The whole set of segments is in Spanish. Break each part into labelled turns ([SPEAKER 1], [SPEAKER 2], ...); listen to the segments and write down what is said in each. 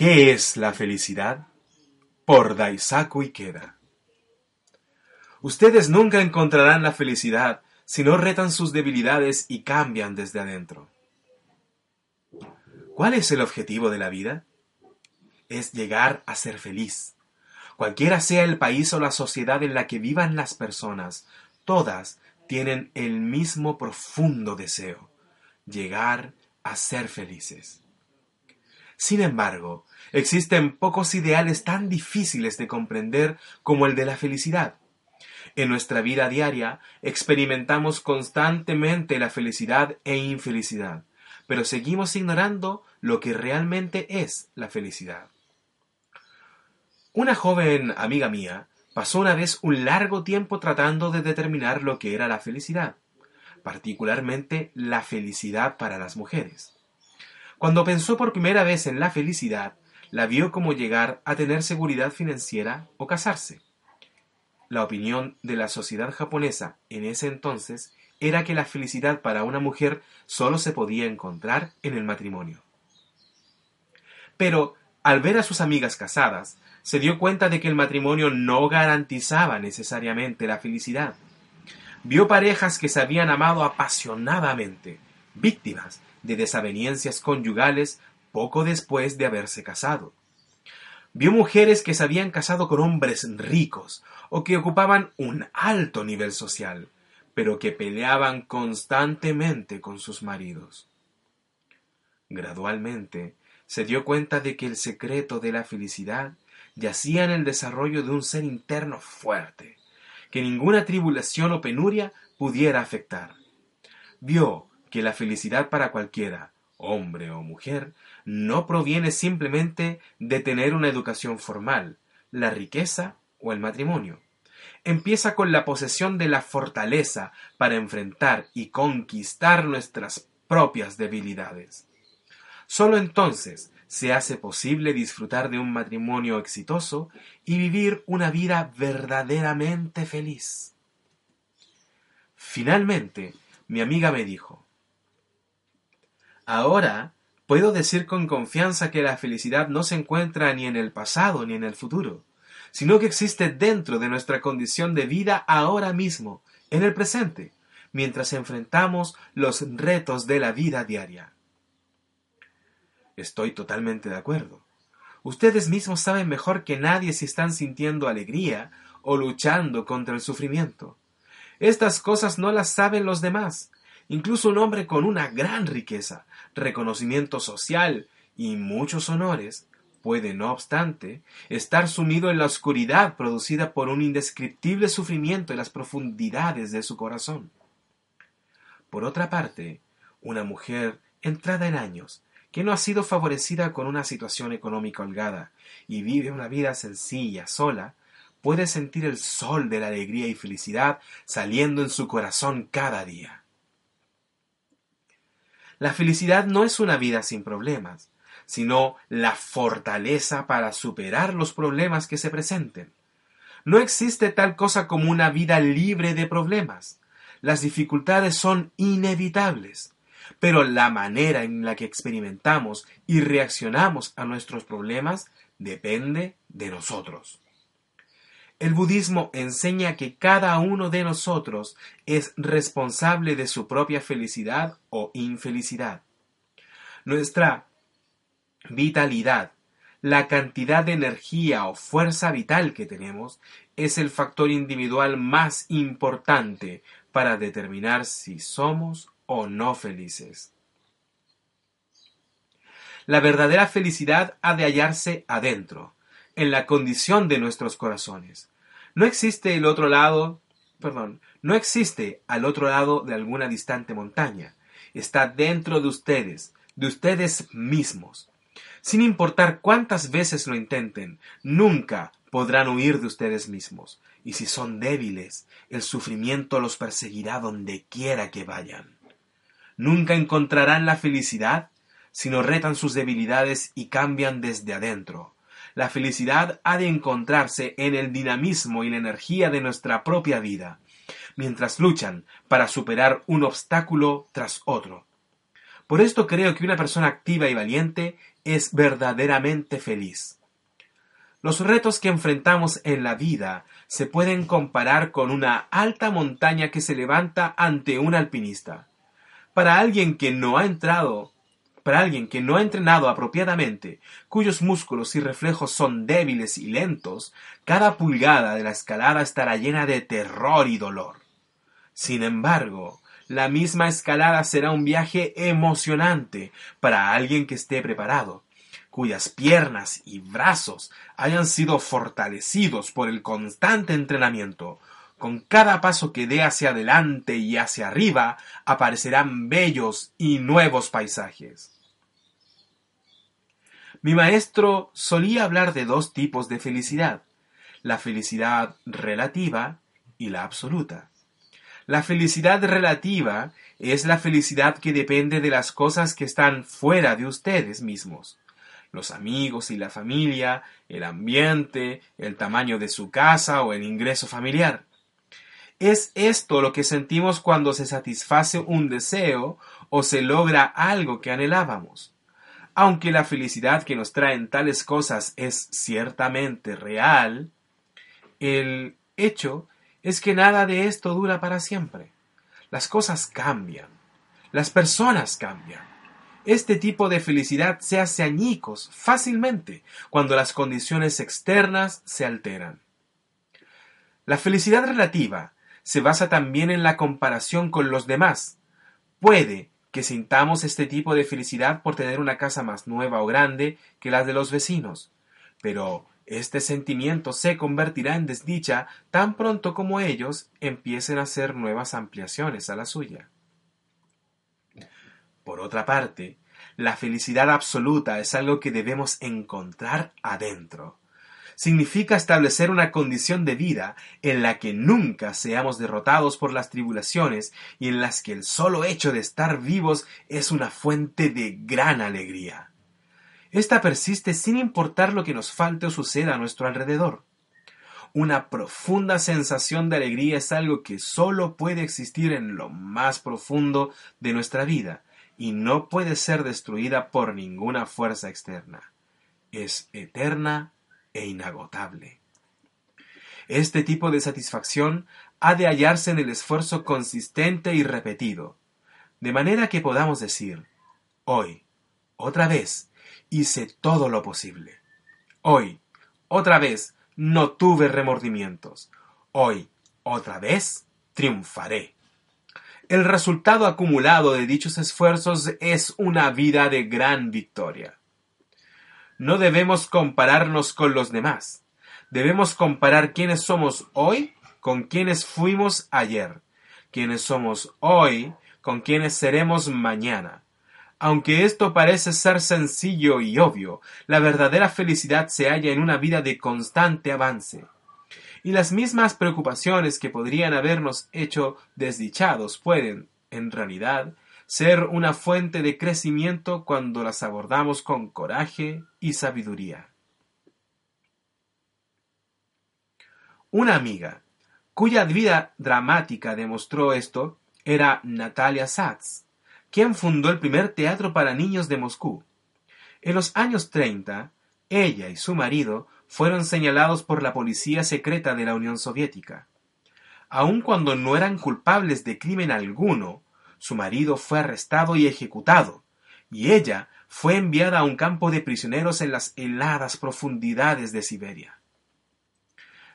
[SPEAKER 1] ¿Qué es la felicidad? Por Daisaku Ikeda. Ustedes nunca encontrarán la felicidad si no retan sus debilidades y cambian desde adentro. ¿Cuál es el objetivo de la vida? Es llegar a ser feliz. Cualquiera sea el país o la sociedad en la que vivan las personas, todas tienen el mismo profundo deseo, llegar a ser felices. Sin embargo, existen pocos ideales tan difíciles de comprender como el de la felicidad. En nuestra vida diaria experimentamos constantemente la felicidad e infelicidad, pero seguimos ignorando lo que realmente es la felicidad. Una joven amiga mía pasó una vez un largo tiempo tratando de determinar lo que era la felicidad, particularmente la felicidad para las mujeres. Cuando pensó por primera vez en la felicidad, la vio como llegar a tener seguridad financiera o casarse. La opinión de la sociedad japonesa en ese entonces era que la felicidad para una mujer solo se podía encontrar en el matrimonio. Pero, al ver a sus amigas casadas, se dio cuenta de que el matrimonio no garantizaba necesariamente la felicidad. Vio parejas que se habían amado apasionadamente, víctimas de desavenencias conyugales poco después de haberse casado. Vio mujeres que se habían casado con hombres ricos o que ocupaban un alto nivel social, pero que peleaban constantemente con sus maridos. Gradualmente se dio cuenta de que el secreto de la felicidad yacía en el desarrollo de un ser interno fuerte, que ninguna tribulación o penuria pudiera afectar. Vio que la felicidad para cualquiera, hombre o mujer, no proviene simplemente de tener una educación formal, la riqueza o el matrimonio. Empieza con la posesión de la fortaleza para enfrentar y conquistar nuestras propias debilidades. Solo entonces se hace posible disfrutar de un matrimonio exitoso y vivir una vida verdaderamente feliz. Finalmente, mi amiga me dijo, Ahora puedo decir con confianza que la felicidad no se encuentra ni en el pasado ni en el futuro, sino que existe dentro de nuestra condición de vida ahora mismo, en el presente, mientras enfrentamos los retos de la vida diaria. Estoy totalmente de acuerdo. Ustedes mismos saben mejor que nadie si están sintiendo alegría o luchando contra el sufrimiento. Estas cosas no las saben los demás, Incluso un hombre con una gran riqueza, reconocimiento social y muchos honores puede, no obstante, estar sumido en la oscuridad producida por un indescriptible sufrimiento en las profundidades de su corazón. Por otra parte, una mujer entrada en años, que no ha sido favorecida con una situación económica holgada y vive una vida sencilla, sola, puede sentir el sol de la alegría y felicidad saliendo en su corazón cada día. La felicidad no es una vida sin problemas, sino la fortaleza para superar los problemas que se presenten. No existe tal cosa como una vida libre de problemas. Las dificultades son inevitables, pero la manera en la que experimentamos y reaccionamos a nuestros problemas depende de nosotros. El budismo enseña que cada uno de nosotros es responsable de su propia felicidad o infelicidad. Nuestra vitalidad, la cantidad de energía o fuerza vital que tenemos, es el factor individual más importante para determinar si somos o no felices. La verdadera felicidad ha de hallarse adentro, en la condición de nuestros corazones. No existe el otro lado, perdón, no existe al otro lado de alguna distante montaña. Está dentro de ustedes, de ustedes mismos. Sin importar cuántas veces lo intenten, nunca podrán huir de ustedes mismos. Y si son débiles, el sufrimiento los perseguirá donde quiera que vayan. Nunca encontrarán la felicidad si no retan sus debilidades y cambian desde adentro. La felicidad ha de encontrarse en el dinamismo y la energía de nuestra propia vida, mientras luchan para superar un obstáculo tras otro. Por esto creo que una persona activa y valiente es verdaderamente feliz. Los retos que enfrentamos en la vida se pueden comparar con una alta montaña que se levanta ante un alpinista. Para alguien que no ha entrado, para alguien que no ha entrenado apropiadamente, cuyos músculos y reflejos son débiles y lentos, cada pulgada de la escalada estará llena de terror y dolor. Sin embargo, la misma escalada será un viaje emocionante para alguien que esté preparado, cuyas piernas y brazos hayan sido fortalecidos por el constante entrenamiento. Con cada paso que dé hacia adelante y hacia arriba aparecerán bellos y nuevos paisajes. Mi maestro solía hablar de dos tipos de felicidad, la felicidad relativa y la absoluta. La felicidad relativa es la felicidad que depende de las cosas que están fuera de ustedes mismos los amigos y la familia, el ambiente, el tamaño de su casa o el ingreso familiar. Es esto lo que sentimos cuando se satisface un deseo o se logra algo que anhelábamos. Aunque la felicidad que nos traen tales cosas es ciertamente real, el hecho es que nada de esto dura para siempre. Las cosas cambian, las personas cambian, este tipo de felicidad se hace añicos fácilmente cuando las condiciones externas se alteran. La felicidad relativa se basa también en la comparación con los demás. Puede que sintamos este tipo de felicidad por tener una casa más nueva o grande que la de los vecinos, pero este sentimiento se convertirá en desdicha tan pronto como ellos empiecen a hacer nuevas ampliaciones a la suya. Por otra parte, la felicidad absoluta es algo que debemos encontrar adentro. Significa establecer una condición de vida en la que nunca seamos derrotados por las tribulaciones y en las que el solo hecho de estar vivos es una fuente de gran alegría. Esta persiste sin importar lo que nos falte o suceda a nuestro alrededor. Una profunda sensación de alegría es algo que solo puede existir en lo más profundo de nuestra vida, y no puede ser destruida por ninguna fuerza externa. Es eterna e inagotable. Este tipo de satisfacción ha de hallarse en el esfuerzo consistente y repetido, de manera que podamos decir, hoy, otra vez, hice todo lo posible. Hoy, otra vez, no tuve remordimientos. Hoy, otra vez, triunfaré. El resultado acumulado de dichos esfuerzos es una vida de gran victoria. No debemos compararnos con los demás. Debemos comparar quiénes somos hoy con quienes fuimos ayer, quiénes somos hoy con quienes seremos mañana. Aunque esto parece ser sencillo y obvio, la verdadera felicidad se halla en una vida de constante avance y las mismas preocupaciones que podrían habernos hecho desdichados pueden, en realidad, ser una fuente de crecimiento cuando las abordamos con coraje y sabiduría. Una amiga, cuya vida dramática demostró esto, era Natalia Satz, quien fundó el primer teatro para niños de Moscú. En los años 30, ella y su marido fueron señalados por la policía secreta de la Unión Soviética. Aun cuando no eran culpables de crimen alguno, su marido fue arrestado y ejecutado, y ella fue enviada a un campo de prisioneros en las heladas profundidades de Siberia.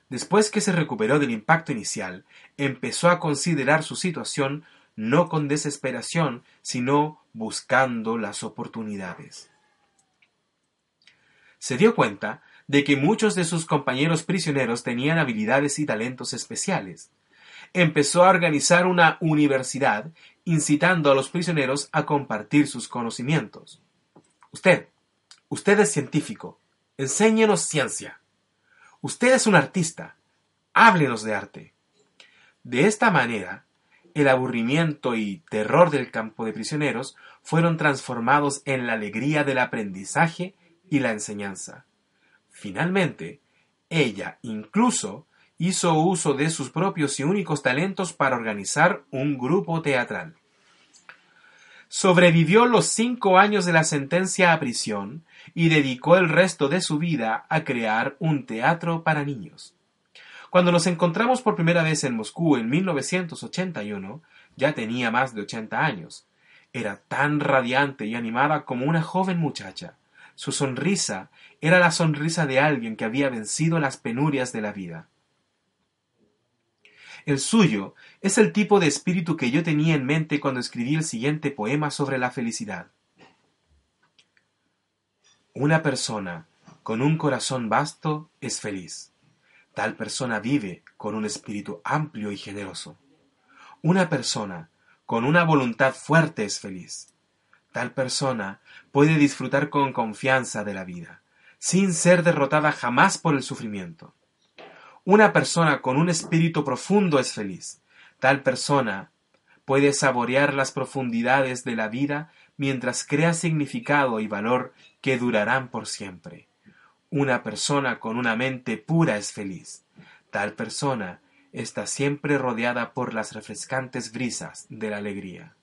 [SPEAKER 1] Después que se recuperó del impacto inicial, empezó a considerar su situación no con desesperación, sino buscando las oportunidades. Se dio cuenta de que muchos de sus compañeros prisioneros tenían habilidades y talentos especiales. Empezó a organizar una universidad incitando a los prisioneros a compartir sus conocimientos. Usted, usted es científico, enséñenos ciencia. Usted es un artista, háblenos de arte. De esta manera, el aburrimiento y terror del campo de prisioneros fueron transformados en la alegría del aprendizaje y la enseñanza. Finalmente, ella incluso hizo uso de sus propios y únicos talentos para organizar un grupo teatral. sobrevivió los cinco años de la sentencia a prisión y dedicó el resto de su vida a crear un teatro para niños. Cuando nos encontramos por primera vez en Moscú en 1981, ya tenía más de 80 años. Era tan radiante y animada como una joven muchacha. Su sonrisa era la sonrisa de alguien que había vencido las penurias de la vida. El suyo es el tipo de espíritu que yo tenía en mente cuando escribí el siguiente poema sobre la felicidad. Una persona con un corazón vasto es feliz. Tal persona vive con un espíritu amplio y generoso. Una persona con una voluntad fuerte es feliz. Tal persona puede disfrutar con confianza de la vida, sin ser derrotada jamás por el sufrimiento. Una persona con un espíritu profundo es feliz. Tal persona puede saborear las profundidades de la vida mientras crea significado y valor que durarán por siempre. Una persona con una mente pura es feliz. Tal persona está siempre rodeada por las refrescantes brisas de la alegría.